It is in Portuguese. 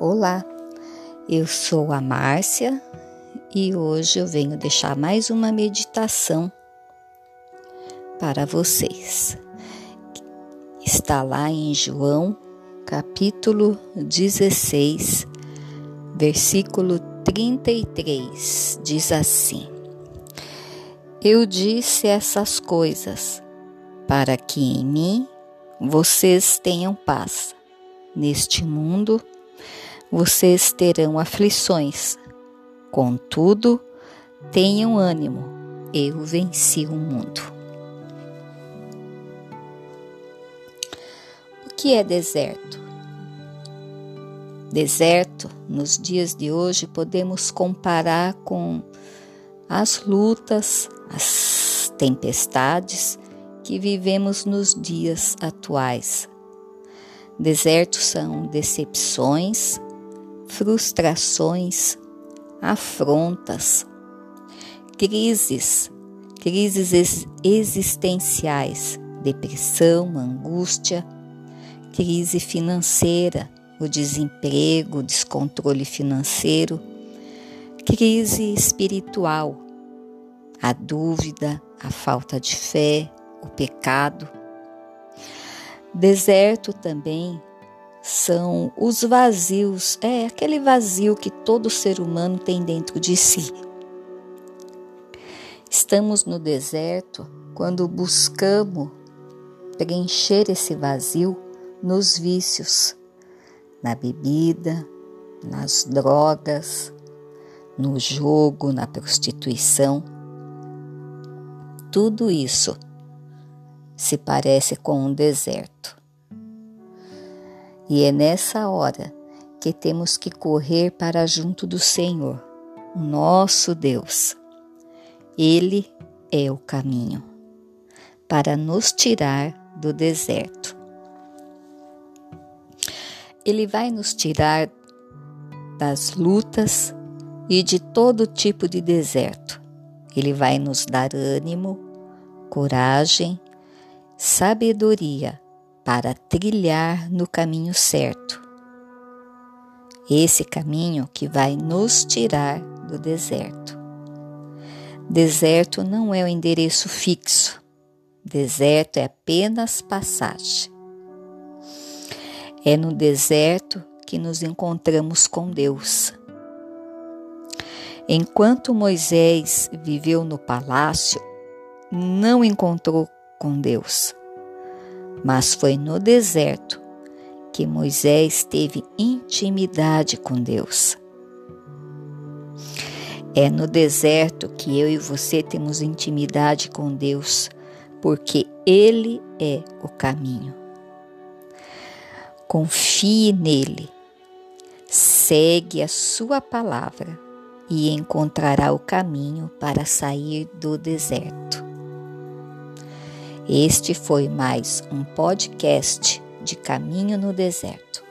Olá, eu sou a Márcia e hoje eu venho deixar mais uma meditação para vocês. Está lá em João, capítulo 16, versículo 33, diz assim: Eu disse essas coisas para que em mim vocês tenham paz. Neste mundo, vocês terão aflições. Contudo, tenham ânimo, eu venci o mundo. O que é deserto? Deserto, nos dias de hoje, podemos comparar com as lutas, as tempestades que vivemos nos dias atuais. Desertos são decepções, frustrações, afrontas, crises, crises existenciais, depressão, angústia, crise financeira, o desemprego, o descontrole financeiro, crise espiritual, a dúvida, a falta de fé, o pecado. Deserto também são os vazios, é aquele vazio que todo ser humano tem dentro de si. Estamos no deserto quando buscamos preencher esse vazio nos vícios, na bebida, nas drogas, no jogo, na prostituição. Tudo isso se parece com um deserto. E é nessa hora que temos que correr para junto do Senhor, nosso Deus. Ele é o caminho para nos tirar do deserto. Ele vai nos tirar das lutas e de todo tipo de deserto. Ele vai nos dar ânimo, coragem, sabedoria para trilhar no caminho certo. Esse caminho que vai nos tirar do deserto. Deserto não é o endereço fixo. Deserto é apenas passagem. É no deserto que nos encontramos com Deus. Enquanto Moisés viveu no palácio, não encontrou com Deus. Mas foi no deserto que Moisés teve intimidade com Deus. É no deserto que eu e você temos intimidade com Deus, porque Ele é o caminho. Confie nele, segue a Sua palavra e encontrará o caminho para sair do deserto. Este foi mais um podcast de Caminho no Deserto.